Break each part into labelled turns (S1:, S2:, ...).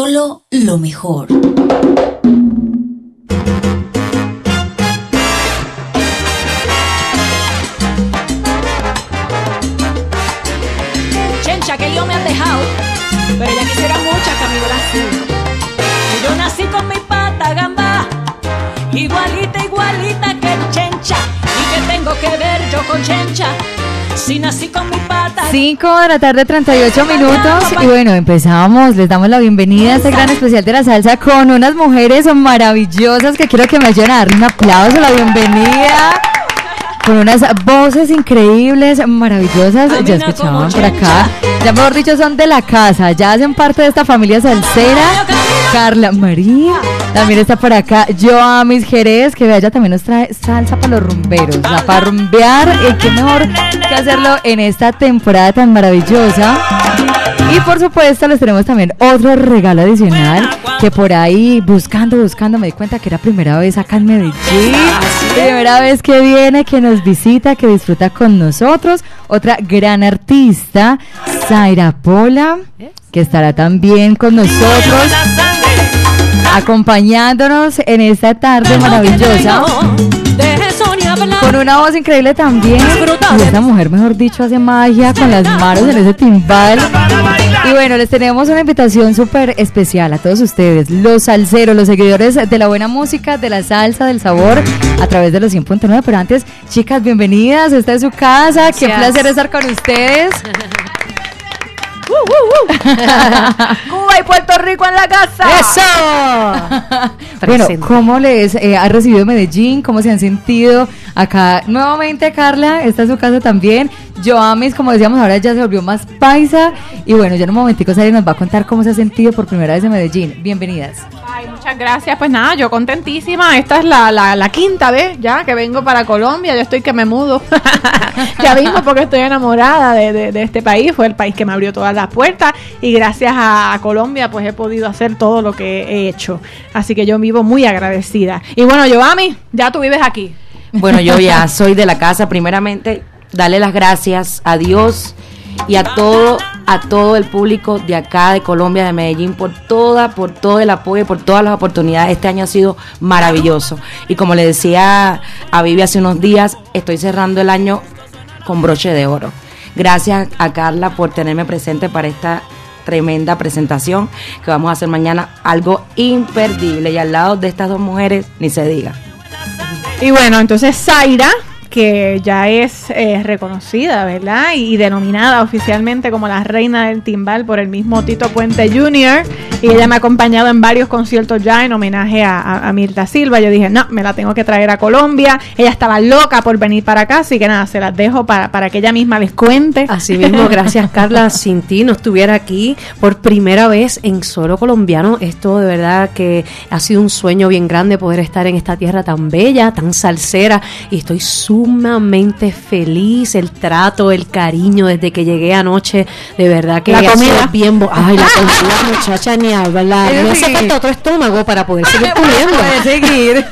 S1: Solo lo mejor.
S2: Chencha, que yo me han dejado, pero ya quisiera mucha camino así. Yo nací con mi pata gamba, igualita, igualita que Chencha. ¿Y que tengo que ver yo con Chencha? Si nací con mi pata.
S3: 5 de la tarde, 38 minutos. Y bueno, empezamos. Les damos la bienvenida a este gran especial de la salsa con unas mujeres maravillosas que quiero que me ayuden a dar un aplauso, la bienvenida. Con unas voces increíbles, maravillosas. Ya escuchaban por acá. Ya mejor dicho, son de la casa. Ya hacen parte de esta familia salsera. Carla María. También está por acá Joamis Jerez, que ella también nos trae salsa para los rumberos. La para rumbear. Y qué mejor que hacerlo en esta temporada tan maravillosa. Y por supuesto les tenemos también otro regalo adicional que por ahí buscando, buscando me di cuenta que era primera vez acá en Medellín. Primera vez que viene, que nos visita, que disfruta con nosotros. Otra gran artista, Zaira Pola, que estará también con nosotros acompañándonos en esta tarde maravillosa. Con una voz increíble también. Y esta mujer, mejor dicho, hace magia con las manos en ese timbal. Y bueno, les tenemos una invitación súper especial a todos ustedes, los salseros, los seguidores de la buena música, de la salsa, del sabor, a través de los 100.9. Pero antes, chicas, bienvenidas. Esta es su casa. Qué placer estar con ustedes.
S2: Cuba y Puerto Rico en la casa.
S3: ¡Eso! bueno, ¿cómo les eh, ha recibido Medellín? ¿Cómo se han sentido acá? Nuevamente, Carla, esta es su casa también. Joamis, como decíamos, ahora ya se volvió más paisa. Y bueno, ya en un momentico Sari nos va a contar cómo se ha sentido por primera vez en Medellín. Bienvenidas.
S4: Ay, muchas gracias. Pues nada, yo contentísima. Esta es la, la, la quinta vez ya que vengo para Colombia. Yo estoy que me mudo. ya mismo porque estoy enamorada de, de, de, este país. Fue el país que me abrió todas las puertas. Y gracias a, a, Colombia, pues he podido hacer todo lo que he hecho. Así que yo vivo muy agradecida. Y bueno, Giovanni, ya tú vives aquí.
S5: Bueno, yo ya soy de la casa. Primeramente, darle las gracias a Dios y a todo a todo el público de acá de Colombia de Medellín por toda por todo el apoyo por todas las oportunidades. Este año ha sido maravilloso. Y como le decía a Vivi hace unos días estoy cerrando el año con broche de oro. Gracias a Carla por tenerme presente para esta tremenda presentación que vamos a hacer mañana. Algo imperdible. Y al lado de estas dos mujeres ni se diga.
S4: Y bueno entonces Zaira que ya es eh, reconocida, ¿verdad? Y, y, denominada oficialmente como la reina del timbal por el mismo Tito Puente Jr. Y ella me ha acompañado en varios conciertos ya en homenaje a, a, a, Mirta Silva. Yo dije, no, me la tengo que traer a Colombia. Ella estaba loca por venir para acá, así que nada, se las dejo para, para que ella misma les cuente.
S6: Así mismo, gracias Carla. Sin ti no estuviera aquí por primera vez en solo colombiano. Esto de verdad que ha sido un sueño bien grande poder estar en esta tierra tan bella, tan salsera. Y estoy sumamente feliz. El trato, el cariño desde que llegué anoche. De verdad que
S4: la comida
S6: bien. Ay, la comida, muchacha, ni hablar. Me hace falta otro estómago para poder seguir comiendo.
S3: Seguir.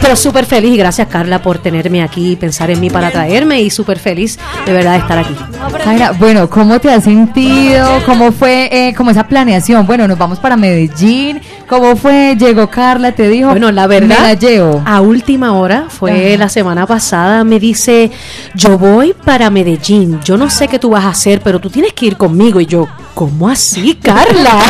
S6: Pero súper feliz. Gracias, Carla, por tenerme aquí, pensar en mí para traerme. Y súper feliz de verdad de estar aquí.
S3: Zaira, bueno, ¿cómo te has sentido? ¿Cómo fue eh, como esa planeación? Bueno, nos vamos para Medellín. ¿Cómo fue? Llegó Carla, te dijo.
S6: Bueno, la verdad,
S3: me la llevo.
S6: a última hora, fue Ajá. la semana pasada, me dice, yo voy para Medellín, yo no sé qué tú vas a hacer, pero tú tienes que ir conmigo. Y yo, ¿cómo así, Carla?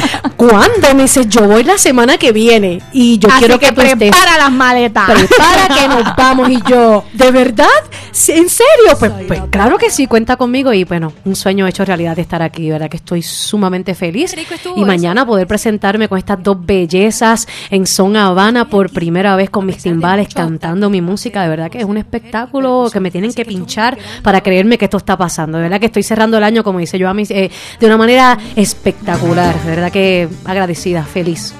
S6: ¿Cuándo? Me dice, yo voy la semana que viene y yo
S4: así
S6: quiero
S4: que,
S6: que,
S4: prepara las maletas.
S6: Prepara que nos vamos. Y yo, ¿de verdad? ¿En serio? Pues, pues, claro que sí, cuenta conmigo. Y bueno, un sueño hecho realidad de estar aquí, ¿verdad? Que estoy sumamente feliz. Y mañana poder presentarme con estas dos bellezas en Son Habana por primera vez con mis timbales cantando mi música. De verdad que es un espectáculo que me tienen que pinchar para creerme que esto está pasando. De verdad que estoy cerrando el año, como dice yo a mis, eh, de una manera espectacular, de verdad que agradecida, feliz.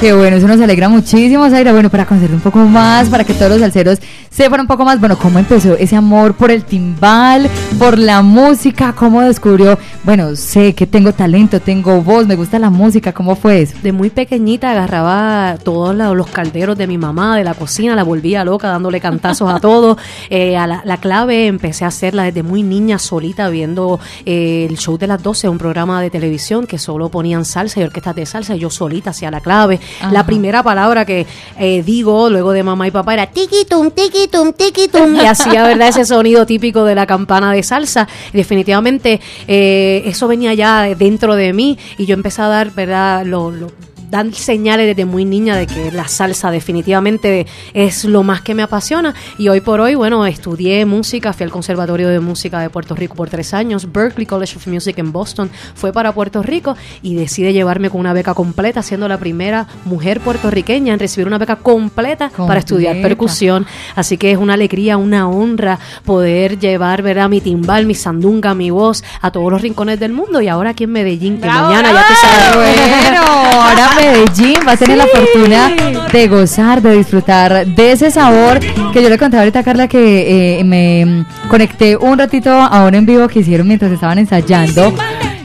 S3: Qué bueno, eso nos alegra muchísimo, Zaira. Bueno, para conocer un poco más, para que todos los salseros sepan un poco más, bueno, cómo empezó ese amor por el timbal, por la música, cómo descubrió, bueno, sé que tengo talento, tengo voz, me gusta la música, ¿cómo fue eso?
S6: De muy pequeñita agarraba todos los calderos de mi mamá, de la cocina, la volvía loca dándole cantazos a todo. Eh, a la, la clave empecé a hacerla desde muy niña, solita, viendo eh, el show de las 12, un programa de televisión que solo ponían salsa y orquestas de salsa, y yo solita hacía la clave.
S3: Ajá.
S6: La primera palabra que eh, digo luego de mamá y papá era tiquitum, tiquitum, tiquitum, y hacía, ¿verdad? Ese sonido típico de la campana de salsa. Y definitivamente eh, eso venía ya dentro de mí y yo empecé a dar, ¿verdad? Lo, lo- dan señales desde muy niña de que la salsa definitivamente es lo más que me apasiona y hoy por hoy, bueno, estudié música, fui al Conservatorio de Música de Puerto Rico por tres años, Berklee College of Music en Boston, fue para Puerto Rico y decide llevarme con una beca completa, siendo la primera mujer puertorriqueña en recibir una beca completa para estudiar percusión, así que es una alegría, una honra poder llevar, ¿verdad? Mi timbal, mi sandunga, mi voz a todos los rincones del mundo y ahora aquí en Medellín, que
S4: Bravo,
S6: mañana ya te sabes.
S3: Bueno, ahora Medellín va a tener la fortuna de gozar, de disfrutar de ese sabor que yo le contaba ahorita a Carla que eh, me mm, conecté un ratito ahora en vivo que hicieron mientras estaban ensayando.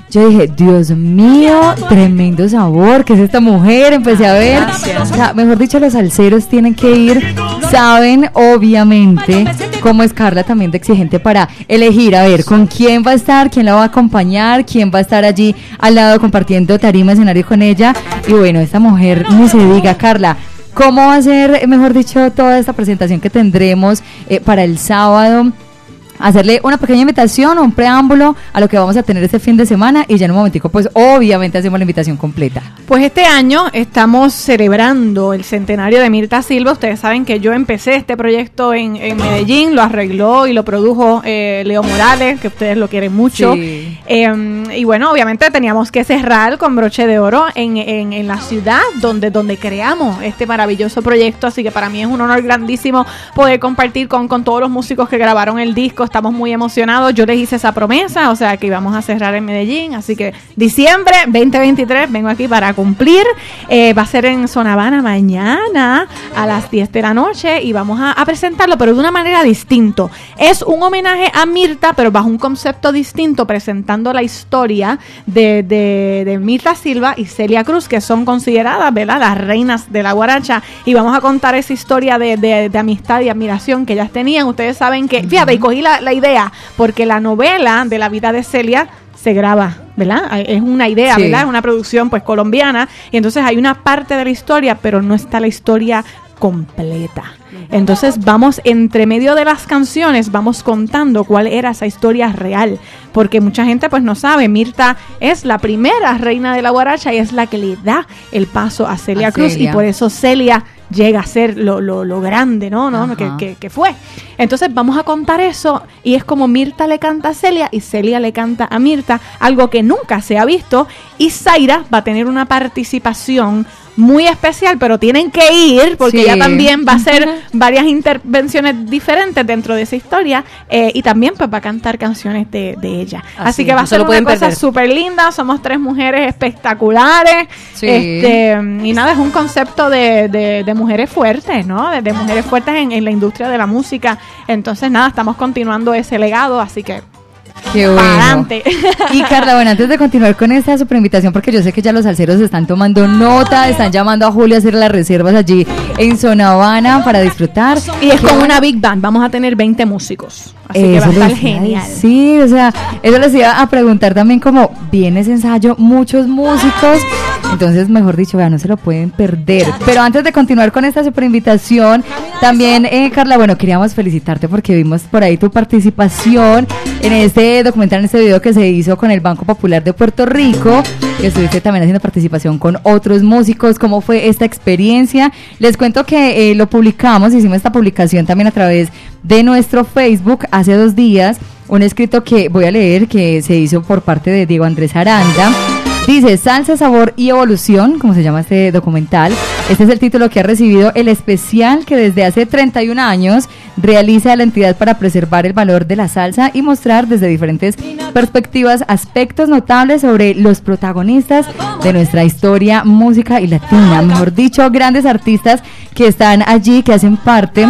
S3: Yo dije, Dios mío, tremendo sabor, ¿qué es esta mujer? Empecé a ver, o sea, mejor dicho, los salseros tienen que ir, saben obviamente cómo es Carla también de exigente para elegir, a ver, con quién va a estar, quién la va a acompañar, quién va a estar allí al lado compartiendo tarima, escenario con ella. Y bueno, esta mujer, ni se diga, Carla. ¿Cómo va a ser, mejor dicho, toda esta presentación que tendremos eh, para el sábado? Hacerle una pequeña invitación, un preámbulo a lo que vamos a tener este fin de semana y ya en un momentico pues obviamente hacemos la invitación completa.
S4: Pues este año estamos celebrando el centenario de Mirta Silva. Ustedes saben que yo empecé este proyecto en, en Medellín, lo arregló y lo produjo eh, Leo Morales, que ustedes lo quieren mucho.
S3: Sí.
S4: Eh, y bueno, obviamente teníamos que cerrar con broche de oro en, en- en la ciudad donde, donde creamos este maravilloso proyecto. Así que para mí es un honor grandísimo poder compartir con, con todos los músicos que grabaron el disco. Estamos muy emocionados. Yo les hice esa promesa, o sea que íbamos a cerrar en Medellín. Así que diciembre 2023 vengo aquí para cumplir. Eh, va a ser en Sonavana mañana a las 10 de la noche y vamos a, presentarlo, pero de una manera distinta. Es un homenaje a Mirta, pero bajo un concepto distinto, presentando la historia de, de- de Mirta Silva y Celia Cruz, que son consideradas, ¿verdad?, las reinas de la guaracha. Y vamos a contar esa historia de- de amistad y admiración que ellas tenían. Ustedes saben que, fíjate, y cogí la, la idea, porque la novela de la vida de Celia se graba, ¿verdad? Es una idea,
S3: Sí.
S4: ¿verdad? Es una producción pues colombiana y entonces hay una parte de la historia, pero no está la historia completa. Entonces vamos entre medio de las canciones, vamos contando cuál era esa historia real, porque mucha gente pues no sabe, Mirta es la primera reina de la guaracha y es la que le da el paso a Celia
S3: A
S4: Cruz y por eso Celia llega a ser lo, lo, lo grande, ¿no? ¿no? Que, que- que fue. Entonces vamos a contar eso y es como Mirta le canta a Celia y Celia le canta a Mirta, algo que nunca se ha visto y Zaira va a tener una participación muy especial, pero tienen que ir porque
S3: Sí.
S4: ella también va a hacer varias intervenciones diferentes dentro de esa historia eh, y también pues va a cantar canciones de, de ella. Así,
S6: Así
S4: que va a ser una cosa súper linda, somos tres mujeres espectaculares
S3: Sí.
S4: este, y nada, es un concepto de, de- de mujeres fuertes, ¿no? De, de mujeres fuertes en, en la industria de la música. Entonces, nada, estamos continuando ese legado, así que
S3: Qué
S4: para
S3: bueno.
S4: adelante.
S3: Y Carla, bueno, antes de continuar con esta super invitación, porque yo sé que ya los salseros están tomando nota, están llamando a Julio a hacer las reservas allí en Zona Habana para disfrutar.
S4: y es
S3: bueno.
S4: una big band, vamos a tener 20 músicos. Así que va a estar genial.
S3: decir, o sea, eso les iba a preguntar también como viene ese ensayo, muchos músicos, entonces mejor dicho, vean, no se lo pueden perder. Pero antes de continuar con esta super invitación, también eh, Carla, bueno, queríamos felicitarte porque vimos por ahí tu participación en este documental, en este video que se hizo con el Banco Popular de Puerto Rico, estuviste también haciendo participación con otros músicos, ¿cómo fue esta experiencia? Les cuento que eh, lo publicamos, hicimos esta publicación también a través de nuestro Facebook hace dos días, un escrito que voy a leer que se hizo por parte de Diego Andrés Aranda. Dice Salsa, Sabor y Evolución, como se llama este documental, Este es el título que ha recibido el especial que desde hace 31 años realiza la entidad para preservar el valor de la salsa y mostrar desde diferentes perspectivas aspectos notables sobre los protagonistas de nuestra historia, música y latina. Mejor dicho, grandes artistas que están allí, que hacen parte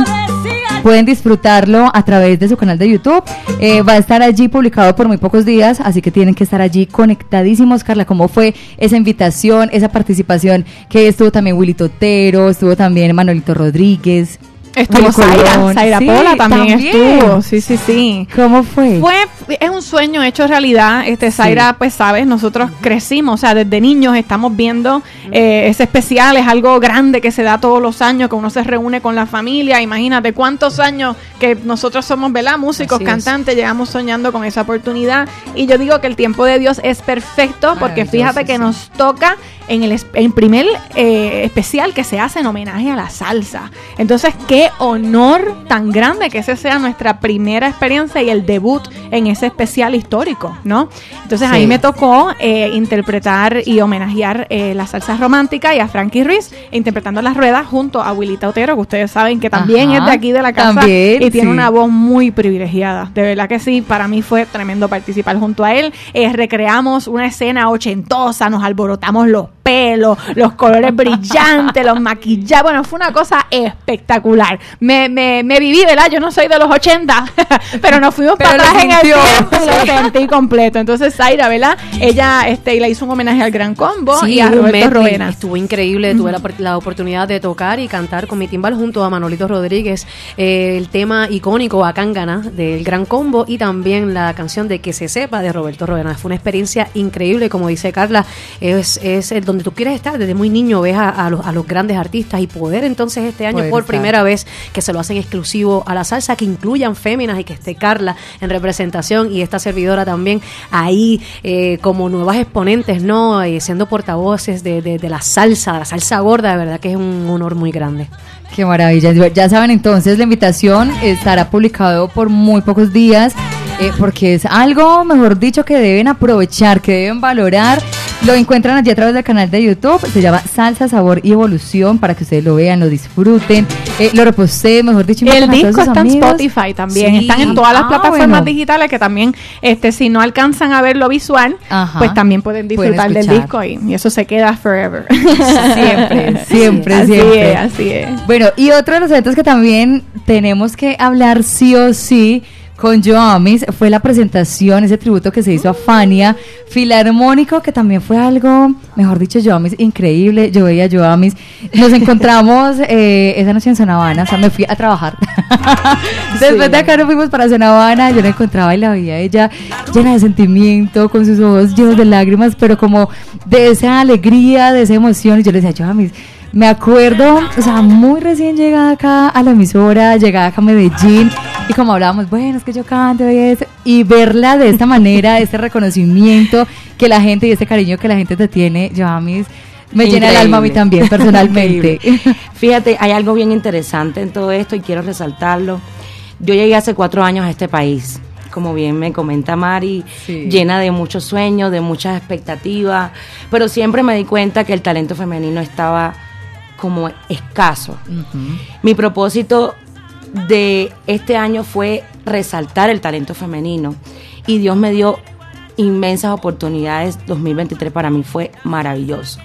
S3: pueden disfrutarlo a través de su canal de YouTube. Eh, va a estar allí publicado por muy pocos días, así que tienen que estar allí conectadísimos. Carla, ¿cómo fue esa invitación, esa participación que estuvo también Willy Totero, estuvo también Manuelito Rodríguez?
S4: Estuvo Zaira. Zaira
S3: Sí,
S4: Pola también,
S3: también.
S4: estuvo, sí, sí, sí.
S3: ¿Cómo fue?
S4: Fue, es un sueño hecho realidad. Este, Zaira, pues sabes, nosotros crecimos, o sea, desde niños estamos viendo eh, ese especial, es algo grande que se da todos los años, que uno se reúne con la familia. Imagínate cuántos años que nosotros somos, ¿verdad? Músicos,
S5: Así es.
S4: cantantes, llegamos soñando con esa oportunidad. Y yo digo que el tiempo de Dios es perfecto, porque fíjate que
S3: sí.
S4: nos toca en el, en primer eh, especial que se hace en homenaje a la salsa. Entonces, qué honor tan grande que ese sea nuestra primera experiencia y el debut en ese especial histórico, ¿no? Entonces,
S3: Sí.
S4: ahí me tocó eh, interpretar y homenajear eh, la salsa romántica y a Frankie Ruiz interpretando las ruedas junto a Wilita Otero, que ustedes saben que también
S3: Ajá,
S4: es de aquí de la casa
S3: también,
S4: y tiene
S3: sí.
S4: una voz muy privilegiada. De verdad que sí, para mí fue tremendo participar junto a él. Recreamos una escena ochentosa, nos alborotamos los pelos, los colores brillantes, los maquillajes. Bueno, fue una cosa espectacular. Me, me, me viví, ¿verdad? Yo no soy de los 80, pero nos fuimos
S3: Pero
S4: para atrás en el tiempo y lo sentí completo. Entonces, Zaira, ¿verdad? Ella este, le hizo un homenaje al Gran Combo
S6: Sí,
S4: y a Roberto. Rovena.
S6: Estuvo increíble. Tuve la, por- la oportunidad de tocar y cantar con mi timbal junto a Manolito Rodríguez eh, el tema icónico Acángana del Gran Combo y también la canción de Que se sepa de Roberto Rodena. Fue una experiencia increíble, como dice Carla, es, es el donde tú quieres estar. Desde muy niño ves a, a los, a los grandes artistas y poder entonces este año
S3: Poder
S6: por
S3: estar.
S6: primera vez que se lo hacen exclusivo a la salsa, que incluyan féminas y que esté Carla en representación y esta servidora también ahí eh, como nuevas exponentes, ¿no? Eh, siendo portavoces de, de- de la salsa, de la salsa gorda, de verdad que es un honor muy grande.
S3: Qué maravilla. Ya saben entonces, la invitación estará publicado por muy pocos días, eh, porque es algo, mejor dicho, que deben aprovechar, que deben valorar. Lo encuentran allí a través del canal de YouTube, se llama Salsa, Sabor y Evolución, para que ustedes lo vean, lo disfruten, eh, lo reposteen, mejor dicho.
S4: El disco está en. Spotify también.
S3: Sí.
S4: Están en todas las
S3: Ah,
S4: plataformas
S3: bueno.
S4: digitales que también, este, si no alcanzan a ver lo visual,
S3: Ajá.
S4: pues también pueden
S3: Pueden
S4: disfrutar del disco y, y eso se queda forever.
S3: Siempre, siempre,
S4: así
S3: siempre.
S4: es, así es.
S3: Bueno, y otro de los eventos que también tenemos que hablar sí o sí con Joamis fue la presentación, ese tributo que se hizo a Fania, Filarmónico, que también fue algo, mejor dicho, Joamis, increíble. Yo veía a Joamis. Nos encontramos eh, esa noche en Zona Habana, o sea, me fui a trabajar. Después de acá nos fuimos para Zona Habana, yo la encontraba y la veía a ella llena de sentimiento, con sus ojos llenos de lágrimas, pero como de esa alegría, de esa emoción. Y yo le decía, Joamis, me acuerdo, o sea, muy recién llegada acá a la emisora, llegada acá a Medellín, y como hablábamos, bueno, es que yo canto y eso, y verla de esta manera, este reconocimiento que la gente y este cariño que la gente te tiene, yo a me llena el alma a mí también, personalmente.
S5: Fíjate, hay algo bien interesante en todo esto y quiero resaltarlo. Yo llegué hace cuatro años a este país, como bien me comenta Mari,
S3: Sí.
S5: llena de muchos sueños, de muchas expectativas, pero siempre me di cuenta que el talento femenino estaba como escaso. Mi propósito de este año fue resaltar el talento femenino y Dios me dio inmensas oportunidades. 2023 para mí fue maravilloso.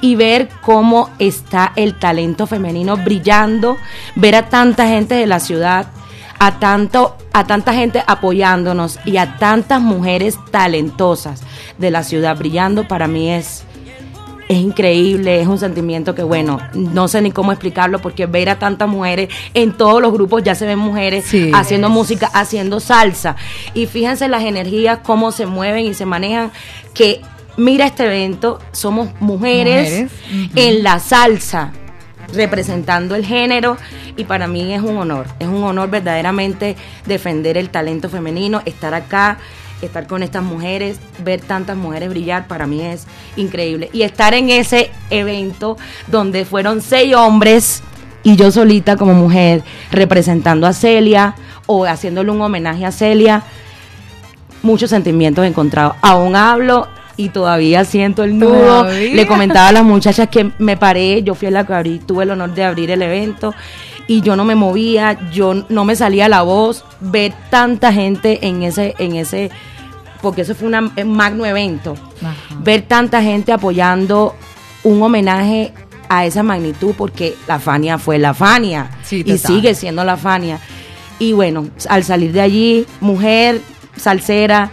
S5: Y ver cómo está el talento femenino brillando, ver a tanta gente de la ciudad, a tanto a tanta gente apoyándonos y a tantas mujeres talentosas de la ciudad brillando para mí es es increíble, es un sentimiento que, bueno, no sé ni cómo explicarlo, porque ver a tantas mujeres en todos los grupos ya se ven mujeres
S3: Sí.
S5: haciendo música, haciendo salsa. Y fíjense las energías, cómo se mueven y se manejan, que mira este evento, somos mujeres, en la salsa representando el género y para mí es un honor, es un honor verdaderamente defender el talento femenino, estar acá, estar con estas mujeres, ver tantas mujeres brillar, para mí es increíble. Y estar en ese evento donde fueron seis hombres y yo solita como mujer representando a Celia o haciéndole un homenaje a Celia, muchos sentimientos encontrados. Aún hablo y todavía siento el nudo.
S3: Todavía.
S5: Le comentaba a las muchachas que me paré, yo fui a la que abrí, tuve el honor de abrir el evento y yo no me movía, yo no me salía la voz, ver tanta gente en ese, en ese, porque eso fue una- un magno evento,
S3: Ajá.
S5: ver tanta gente apoyando un homenaje a esa magnitud, porque la Fania fue la Fania
S3: Sí,
S5: y sigue siendo la Fania. Y bueno, al salir de allí, mujer, salsera,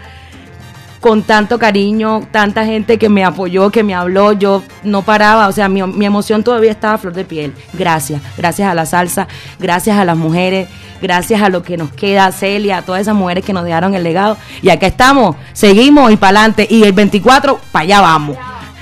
S5: con tanto cariño, tanta gente que me apoyó, que me habló, yo no paraba, o sea, mi, mi emoción todavía estaba a flor de piel. Gracias, gracias a la salsa, gracias a las mujeres, gracias a lo que nos queda, Celia, a todas esas mujeres que nos dejaron el legado. Y acá estamos, seguimos y para adelante. Y el 24, para allá vamos.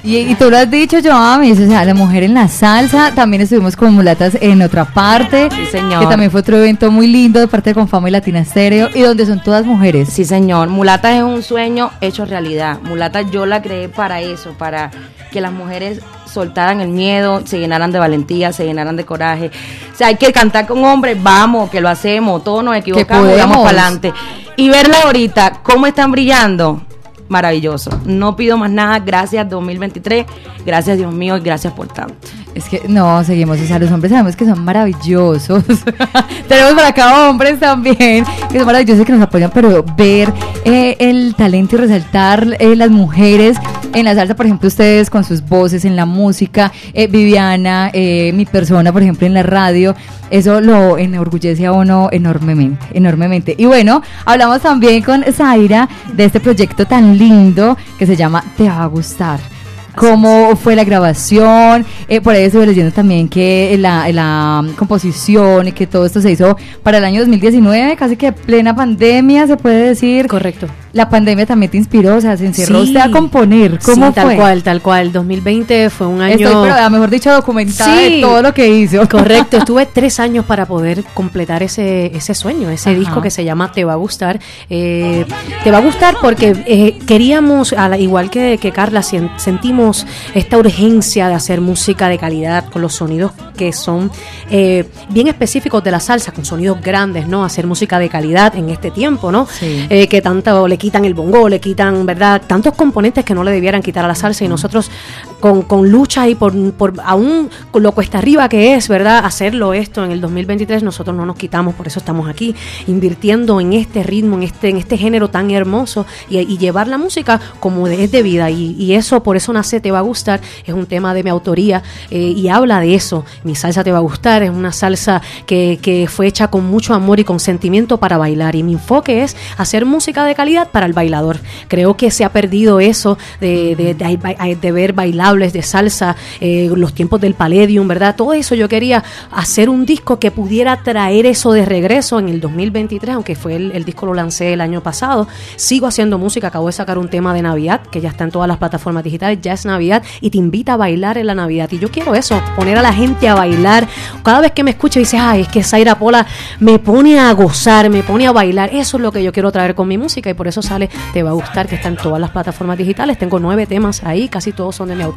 S3: Y, y tú lo has dicho, Joami, o sea, la mujer en la salsa, también estuvimos con mulatas en otra parte,
S5: Sí, señor.
S3: que también fue otro evento muy lindo de parte de Confama y Latina Estéreo, y donde son todas mujeres.
S5: Sí, señor. Mulata es un sueño hecho realidad. Mulata yo la creé para eso, para que las mujeres soltaran el miedo, se llenaran de valentía, se llenaran de coraje. O sea, hay que cantar con hombres, vamos, que lo hacemos, todos nos equivocamos, vamos para adelante. Y verla ahorita, cómo están brillando, maravilloso. No pido más nada, gracias 2023, gracias Dios mío y gracias por tanto.
S3: Es que no, seguimos, o sea, los hombres sabemos que son maravillosos. Tenemos por acá hombres también, que son maravillosos que nos apoyan, pero ver eh, el talento y resaltar eh, las mujeres en la salsa, por ejemplo, ustedes con sus voces en la música, eh, Viviana, eh, mi persona, por ejemplo, en la radio, eso lo enorgullece a uno enormemente, enormemente. Y bueno, hablamos también con Zaira de este proyecto tan lindo que se llama Te va a gustar cómo fue la grabación. Eh, por ahí estuve leyendo también que la, la composición y que todo esto se hizo para el año 2019, casi que plena pandemia, se puede decir.
S6: Correcto.
S3: La pandemia también te inspiró, o sea, se encerró
S6: Sí.
S3: usted a componer. ¿Cómo
S6: Sí, tal
S3: fue?
S6: cual, tal cual. 2020 fue un año...
S3: Estoy, pero, a mejor dicho, documentada de
S6: Sí.
S3: todo lo que hizo.
S6: Correcto, estuve tres años para poder completar ese, ese sueño, ese
S3: Ajá.
S6: disco que se llama Te va a gustar. Eh, te va a gustar porque eh, queríamos, a la- igual que, que Carla, sentimos esta urgencia de hacer música de calidad con los sonidos que son eh, bien específicos de la salsa, con sonidos grandes, ¿no? Hacer música de calidad en este tiempo, ¿no?
S3: Sí.
S6: Eh, que tanto le quitan el bongo, le quitan, ¿verdad? Tantos componentes que no le debieran quitar a la salsa y nosotros con, con lucha y por, por aún con lo cuesta arriba que es, ¿verdad? Hacerlo esto en el 2023, nosotros no nos quitamos, por eso estamos aquí, invirtiendo en este ritmo, en este, en este género tan hermoso y, llevar la música como es de vida. Y, y eso, por eso nace Te va a gustar, es un tema de mi autoría eh, y habla de eso. Mi salsa te va a gustar, es una salsa que, que fue hecha con mucho amor y con sentimiento para bailar. Y mi enfoque es hacer música de calidad para el bailador. Creo que se ha perdido eso de, de, de- de ver bailables de salsa, eh, los tiempos del Palladium, ¿verdad? Todo eso yo quería hacer un disco que pudiera traer eso de regreso en el 2023, aunque fue el, el disco lo lancé el año pasado. Sigo haciendo música, acabo de sacar un tema de Navidad que ya está en todas las plataformas digitales, ya es Navidad y te invita a bailar en la Navidad. Y yo quiero eso, poner a la gente a bailar. Cada vez que me escucho dice, ay, es que Zaira Pola me pone a gozar, me pone a bailar. Eso es lo que yo quiero traer con mi música y por eso sale Te va a gustar, que está en todas las plataformas digitales. Tengo nueve temas ahí, casi todos son de mi autoría.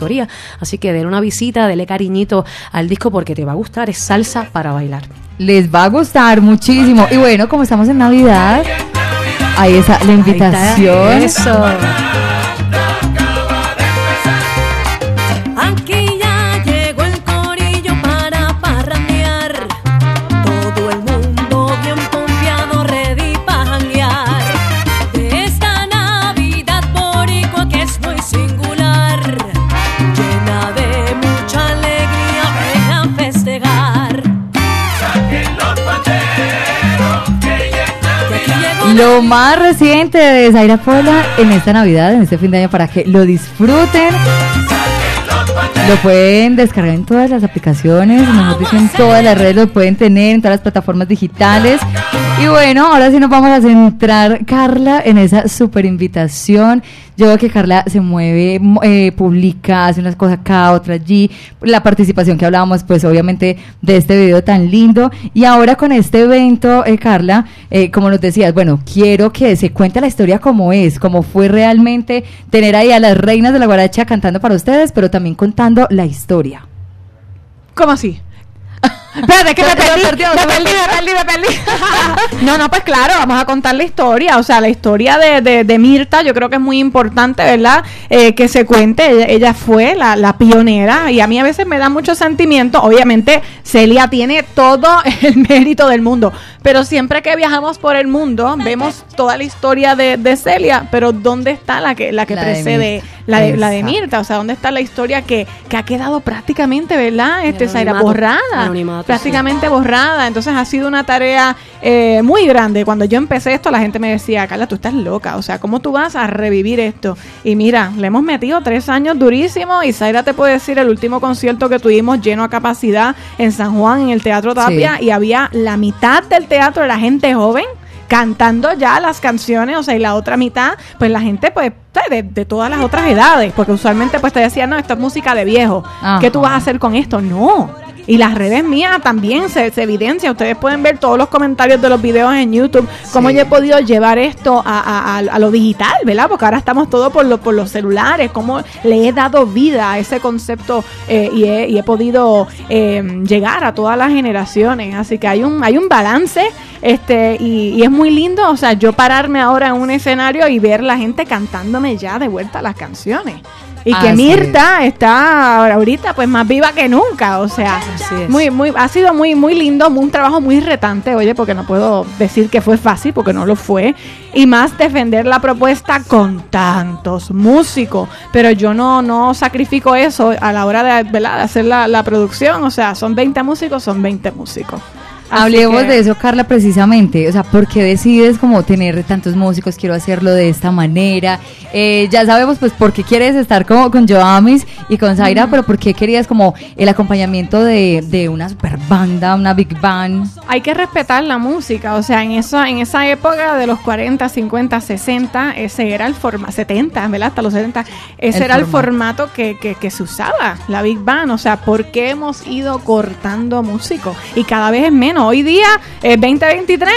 S6: Así que denle una visita, dele cariñito al disco porque te va a gustar. Es salsa para bailar.
S3: Les va a gustar muchísimo. Y bueno, como estamos en Navidad, ahí está la invitación.
S6: Eso.
S3: Más reciente de Zaira Pola en esta Navidad, en este fin de año, para que lo disfruten. Lo pueden descargar en todas las aplicaciones, mejor dicho, en todas las redes, lo pueden tener en todas las plataformas digitales. Y bueno, ahora sí nos vamos a centrar, Carla, en esa super invitación. Yo veo que Carla se mueve, eh, publica, hace unas cosas acá, otras allí. La participación que hablábamos, pues obviamente, de este video tan lindo. Y ahora con este evento, eh, Carla, eh, como nos decías, bueno, quiero que se cuente la historia como es, como fue realmente tener ahí a las reinas de la guaracha cantando para ustedes, pero también contando la historia.
S4: ¿Cómo así? Espérate, que me perdí,
S3: perdió,
S4: me perdí, me perdí, me perdí. no, no, pues claro, vamos a contar la historia. O sea, la historia de, de, de Mirta, yo creo que es muy importante, ¿verdad? Eh, que se cuente. Ella, ella fue la, la pionera y a mí a veces me da mucho sentimiento. Obviamente, Celia tiene todo el mérito del mundo. Pero siempre que viajamos por el mundo, vemos toda la historia de, de Celia. Pero ¿dónde está la que, la que
S3: La
S4: precede? La de, la de. Mirta. O sea, ¿dónde está la historia que, que ha quedado prácticamente, ¿verdad? Este, Zaira, borrada.
S6: Anonimato.
S4: Prácticamente borrada. Entonces ha sido una tarea eh, muy grande. Cuando yo empecé esto, la gente me decía, Carla, tú estás loca. O sea, ¿cómo tú vas a revivir esto? Y mira, le hemos metido tres años durísimos. Y Zaira te puede decir el último concierto que tuvimos lleno a capacidad en San Juan, en el Teatro Tapia.
S3: Sí.
S4: Y había la mitad del teatro de la gente joven cantando ya las canciones, o sea, y la otra mitad, pues la gente, pues, de, de todas las otras edades, porque usualmente pues te decían, no, esto es música de viejo, ¿qué tú vas a hacer con esto? No. Y las redes mías también se, se evidencia. Ustedes pueden ver todos los comentarios de los videos en YouTube, cómo
S3: Sí.
S4: yo he podido llevar esto a, a- a- a lo digital, ¿verdad? Porque ahora estamos todos por, lo- por los celulares, cómo le he dado vida a ese concepto eh, y, he, y he podido eh, llegar a todas las generaciones. Así que hay un, hay un balance este y, y es muy lindo, o sea, yo pararme ahora en un escenario y ver la gente cantándome ya de vuelta las canciones. Y que Mirta está ahorita pues más viva que nunca, o sea, muy muy ha sido muy muy lindo, un trabajo muy retante, oye, porque no puedo decir que fue fácil porque no lo fue y más defender la propuesta con tantos músicos, pero yo no no sacrifico eso a la hora de, ¿verdad? de hacer la, la producción, o sea, son 20 músicos, son 20 músicos. Así
S3: Hablemos
S4: que-
S3: de eso, Carla, precisamente. O sea, ¿por qué decides como tener tantos músicos? Quiero hacerlo de esta manera. Eh, ya sabemos, pues, por qué quieres estar como con Joamis y con Zaira, pero ¿por qué querías como el acompañamiento de, de una super banda, una big band?
S4: hay que respetar la música, o sea, en esa, en esa época de los 40, 50, 60, ese era el formato, 70, ¿verdad? Hasta los 70, ese
S3: El
S4: era el
S3: formato.
S4: formato que, que, que se usaba, la Big Band, o sea, ¿por qué hemos ido cortando músicos? Y cada vez es menos, hoy día, eh, 2023,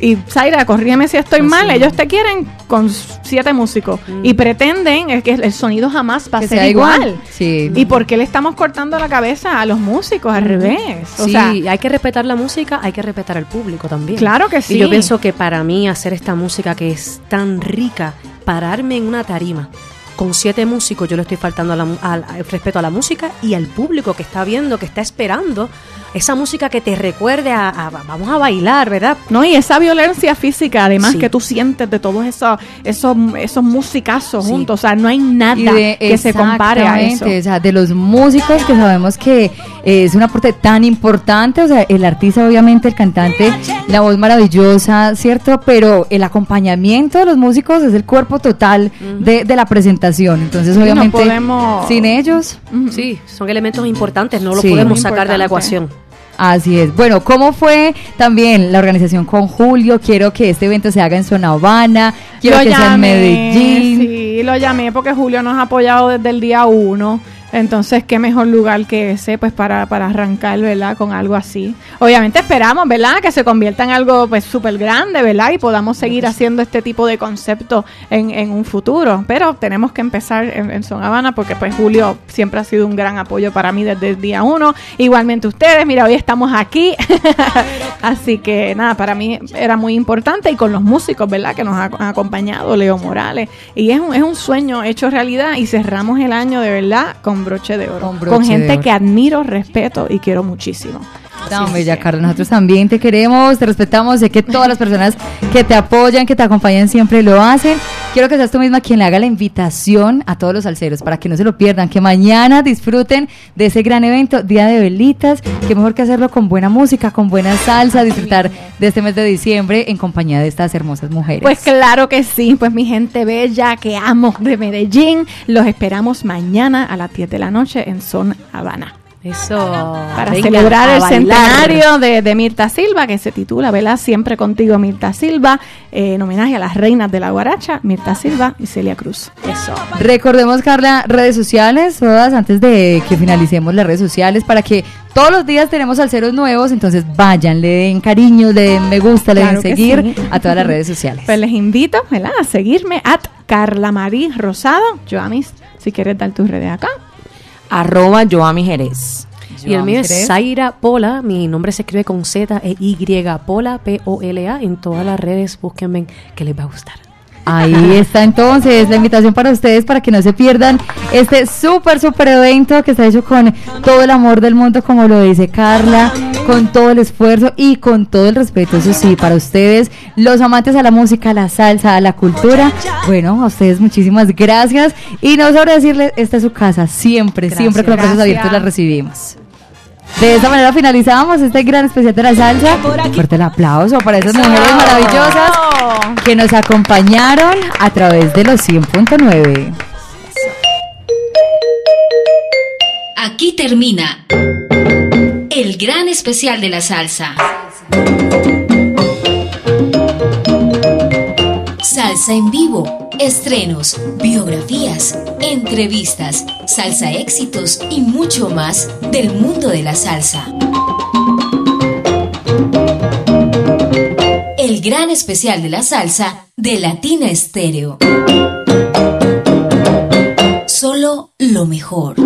S4: y Zaira, corrígeme si estoy mal, ellos te quieren con siete músicos y pretenden es que el sonido jamás va a ser igual.
S3: igual. Sí.
S4: ¿Y por qué le estamos cortando la cabeza a los músicos al revés? O
S6: sí,
S4: sea,
S6: hay que respetar la música, hay que respetar al público también.
S4: Claro que sí.
S6: Y yo pienso que para mí hacer esta música que es tan rica, pararme en una tarima con siete músicos, yo le estoy faltando a la mu- al, al respeto a la música y al público que está viendo, que está esperando esa música que te recuerde a, a- vamos a bailar, ¿verdad?
S4: No, y esa violencia física, además,
S6: Sí.
S4: que tú sientes de todos esos, esos, esos musicazos
S6: Sí.
S4: juntos. O sea, no hay nada
S3: de-
S4: que se compare a eso.
S3: exactamente, O sea, de los músicos que sabemos que eh, es un aporte tan importante, o sea, el artista obviamente, el cantante, la voz maravillosa, ¿cierto? Pero el acompañamiento de los músicos es el cuerpo total de, de la presentación. Entonces,
S4: no
S3: obviamente,
S4: podemos-
S3: sin ellos,
S6: Sí, son elementos importantes, no lo
S3: Sí.
S6: podemos sacar de la ecuación.
S3: Así es. Bueno, ¿cómo fue también la organización con Julio? Quiero que este evento se haga en Zona Habana, quiero
S4: Lo
S3: que sea en Medellín.
S4: Sí, lo llamé porque Julio nos ha apoyado desde el día uno. Entonces, qué mejor lugar que ese, pues, para, para arrancar, ¿verdad? Con algo así. Obviamente esperamos, ¿verdad? Que se convierta en algo, pues, súper grande, ¿verdad? Y podamos seguir haciendo este tipo de concepto en, en un futuro. Pero tenemos que empezar en, en Son Habana porque, pues, Julio siempre ha sido un gran apoyo para mí desde el día uno. Igualmente ustedes, mira, hoy estamos aquí. Así que, nada, para mí era muy importante y con los músicos, ¿verdad? Que nos ha, han acompañado, Leo Morales. Y es un, es un sueño hecho realidad y cerramos el año de verdad con broche de oro.
S3: Con
S4: Con,
S3: de
S4: gente
S3: oro.
S4: que admiro, respeto y quiero muchísimo.
S3: No, bella Carla, nosotros también te queremos, te respetamos, sé que todas las personas que te apoyan, que te acompañan siempre lo hacen. Quiero que seas tú misma quien le haga la invitación a todos los salseros para que no se lo pierdan, que mañana disfruten de ese gran evento, Día de Velitas, que mejor que hacerlo con buena música, con buena salsa, disfrutar de este mes de diciembre en compañía de estas hermosas mujeres.
S4: Pues claro que sí, pues mi gente bella que amo de Medellín, los esperamos mañana a las 10 de la noche en Son Habana.
S6: Eso.
S4: para
S6: Venga,
S4: celebrar
S6: a
S4: el centenario de, de Mirta Silva, que se titula, ¿verdad? Siempre contigo, Mirta Silva, eh, en homenaje a las reinas de la guaracha, Mirta Silva y Celia Cruz. Eso.
S3: Recordemos, Carla, redes sociales, todas antes de que finalicemos las redes sociales, para que todos los días tenemos salseros nuevos, entonces vayan, le den cariño, le den me gusta, le
S4: Claro
S3: den seguir
S4: sí.
S3: a todas las redes sociales.
S4: Pues les invito, ¿verdad? A seguirme at Carla Marí Rosado. Joamis, si quieres dar tus redes acá.
S5: Arroba Joami Jerez.
S6: Y el mío es. Zaira Pola. Mi nombre se escribe con Z e Y Pola, P-O-L-A. En todas las redes, búsquenme que les va a gustar.
S3: Ahí está entonces la invitación para ustedes para que no se pierdan este súper, súper evento que está hecho con todo el amor del mundo, como lo dice Carla, con todo el esfuerzo y con todo el respeto, eso sí, para ustedes, los amantes a la música, a la salsa, a la cultura. Bueno, a ustedes muchísimas gracias y no sobre decirles, esta es su casa, siempre, siempre con los brazos abiertos la recibimos. De esta manera finalizamos este gran especial de la salsa. Fuerte el aplauso para esas mujeres maravillosas que nos acompañaron a través de los 100.9.
S1: Aquí termina el gran especial de la salsa. Salsa en vivo, estrenos, biografías, entrevistas, salsa éxitos y mucho más del mundo de la salsa. El gran especial de la salsa de Latina Estéreo. Solo lo mejor.